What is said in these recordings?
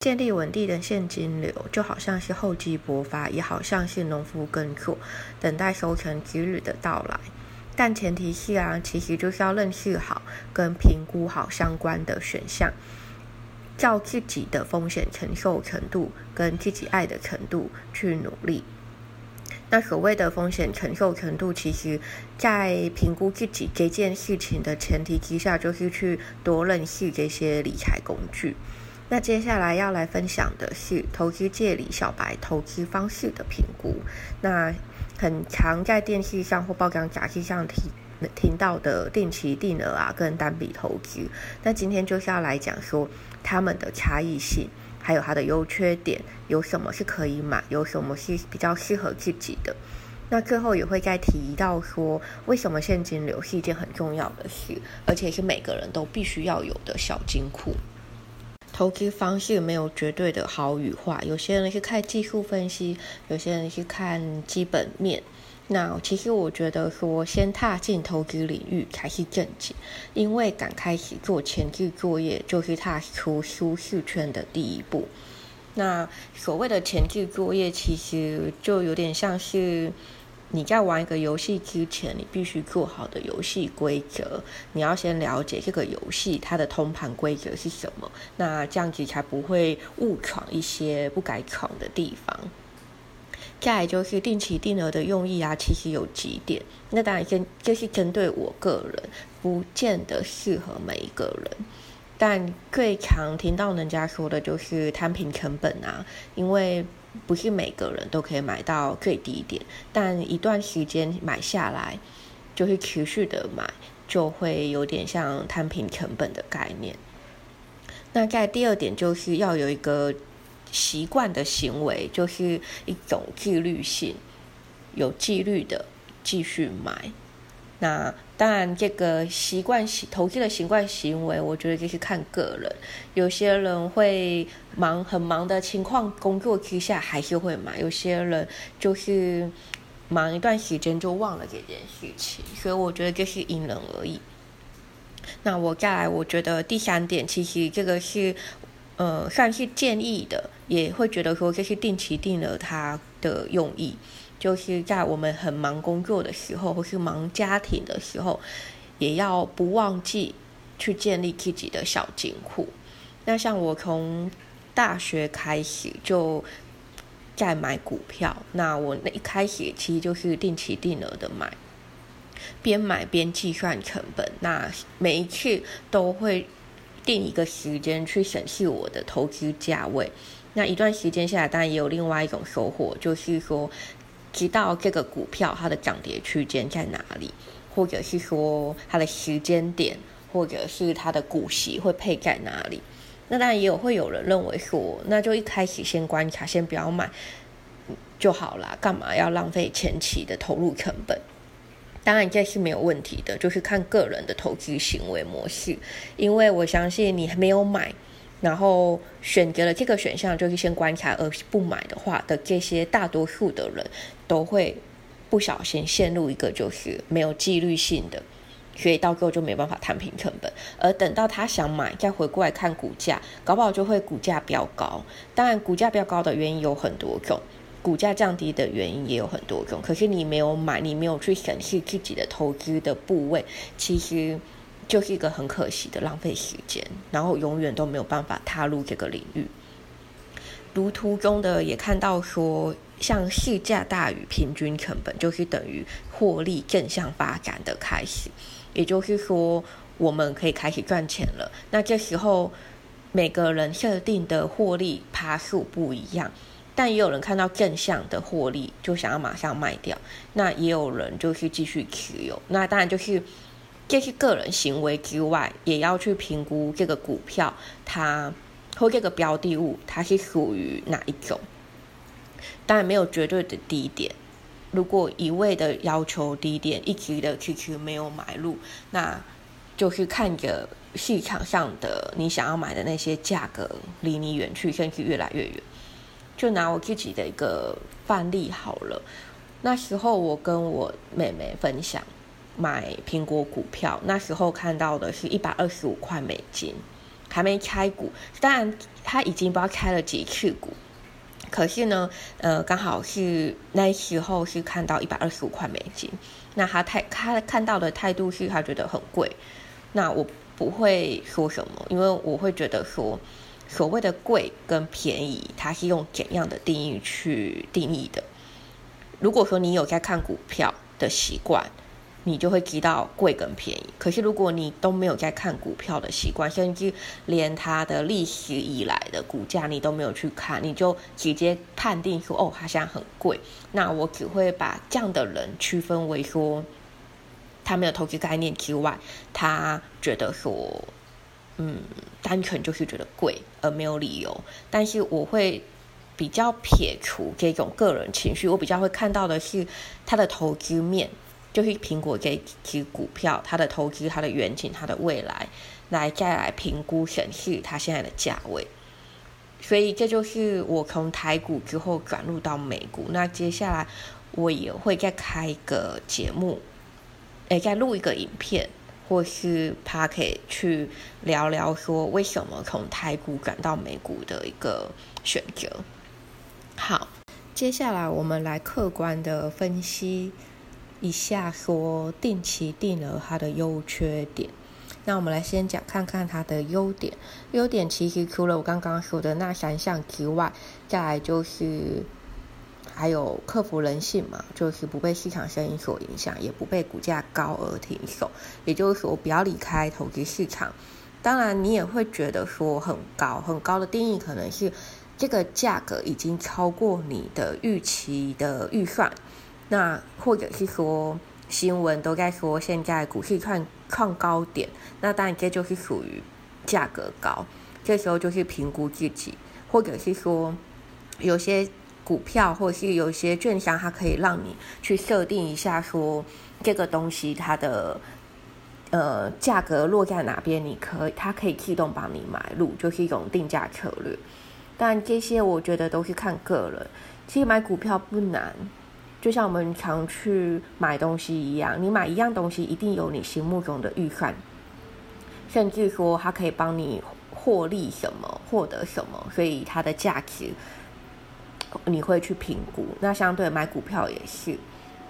建立稳定的现金流，就好像是厚积薄发，也好像是农夫耕作，等待收成之日的到来。但前提是啊，其实就是要认识好跟评估好相关的选项，照自己的风险承受程度跟自己爱的程度去努力。那所谓的风险承受程度，其实，在评估自己这件事情的前提之下，就是去多认识这些理财工具。那接下来要来分享的是投资界里小白投资方式的评估。那很常在电视上或报章杂志上听听到的定期定额啊，跟单笔投资。那今天就是要来讲说他们的差异性，还有它的优缺点，有什么是可以买，有什么是比较适合自己的。那最后也会再提到说，为什么现金流是一件很重要的事，而且是每个人都必须要有的小金库。投资方式没有绝对的好与坏，有些人是看技术分析，有些人是看基本面。那其实我觉得说，先踏进投资领域才是正解，因为敢开始做前置作业，就是踏出舒适圈的第一步。那所谓的前置作业，其实就有点像是。你在玩一个游戏之前，你必须做好的游戏规则，你要先了解这个游戏它的通盘规则是什么，那这样子才不会误闯一些不该闯的地方。再就是定期定额的用意啊，其实有几点，那当然针就是针对我个人，不见得适合每一个人，但最常听到人家说的就是摊平成本啊，因为。不是每个人都可以买到最低点，但一段时间买下来，就是持续的买，就会有点像摊平成本的概念。那在第二点，就是要有一个习惯的行为，就是一种纪律性，有纪律的继续买。那当然，这个习惯行投资的习惯行为，我觉得就是看个人。有些人会忙很忙的情况，工作之下还是会买；有些人就是忙一段时间就忘了这件事情。所以我觉得这是因人而异。那我再来，我觉得第三点，其实这个是呃算是建议的，也会觉得说这是定期定额它的用意。就是在我们很忙工作的时候，或是忙家庭的时候，也要不忘记去建立自己的小金库。那像我从大学开始就在买股票，那我那一开始其实就是定期定额的买，边买边计算成本。那每一次都会定一个时间去审视我的投资价位。那一段时间下来，当然也有另外一种收获，就是说。知道这个股票它的涨跌区间在哪里，或者是说它的时间点，或者是它的股息会配在哪里。那当然也有会有人认为说，那就一开始先观察，先不要买就好啦，干嘛要浪费前期的投入成本？当然这是没有问题的，就是看个人的投资行为模式。因为我相信你没有买。然后选择了这个选项，就是先观察，而不买的话的这些大多数的人，都会不小心陷入一个就是没有纪律性的，所以到最后就没办法摊平成本。而等到他想买，再回过来看股价，搞不好就会股价飙高。当然，股价飙高的原因有很多种，股价降低的原因也有很多种。可是你没有买，你没有去审视自己的投资的部位，其实。就是一个很可惜的浪费时间，然后永远都没有办法踏入这个领域。如图中的也看到说，像市价大于平均成本，就是等于获利正向发展的开始。也就是说，我们可以开始赚钱了。那这时候每个人设定的获利趴数不一样，但也有人看到正向的获利就想要马上卖掉，那也有人就是继续持有。那当然就是。这是个人行为之外，也要去评估这个股票它或这个标的物它是属于哪一种。当然没有绝对的低点，如果一味的要求低点，一直的迟迟没有买入，那就是看着市场上的你想要买的那些价格离你远去，甚至越来越远。就拿我自己的一个范例好了，那时候我跟我妹妹分享。买苹果股票，那时候看到的是一百二十五块美金，还没开股，当然他已经不知道开了几次股，可是呢，呃，刚好是那时候是看到一百二十五块美金，那他态他看到的态度是他觉得很贵，那我不会说什么，因为我会觉得说，所谓的贵跟便宜，它是用怎样的定义去定义的？如果说你有在看股票的习惯。你就会知道贵跟便宜。可是如果你都没有在看股票的习惯，甚至连它的历史以来的股价你都没有去看，你就直接判定说哦，它现在很贵。那我只会把这样的人区分为说，他没有投资概念之外，他觉得说，嗯，单纯就是觉得贵而没有理由。但是我会比较撇除这种个人情绪，我比较会看到的是他的投资面。就是苹果这支股票，它的投资、它的远景、它的未来，来再来评估审视它现在的价位。所以这就是我从台股之后转入到美股。那接下来我也会再开一个节目，诶，再录一个影片，或是 p a r k 去聊聊说为什么从台股转到美股的一个选择。好，接下来我们来客观的分析。一下说定期定额它的优缺点，那我们来先讲看看它的优点。优点其实除了我刚刚说的那三项之外，再来就是还有克服人性嘛，就是不被市场声音所影响，也不被股价高而停手。也就是说，不要离开投资市场。当然，你也会觉得说很高，很高的定义可能是这个价格已经超过你的预期的预算。那或者是说新闻都在说现在股市创创高点，那当然这就是属于价格高，这时候就是评估自己，或者是说有些股票或者是有些券商，它可以让你去设定一下说这个东西它的呃价格落在哪边，你可以它可以自动帮你买入，就是一种定价策略。但这些我觉得都是看个人，其实买股票不难。就像我们常去买东西一样，你买一样东西一定有你心目中的预算，甚至说它可以帮你获利什么、获得什么，所以它的价值你会去评估。那相对买股票也是，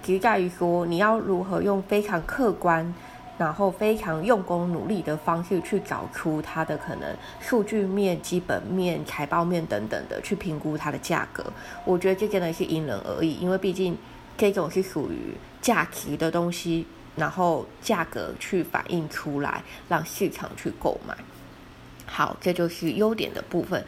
其实在于说你要如何用非常客观。然后非常用功努力的方式去找出它的可能数据面、基本面、财报面等等的去评估它的价格，我觉得这真的是因人而异，因为毕竟这种是属于价值的东西，然后价格去反映出来，让市场去购买。好，这就是优点的部分。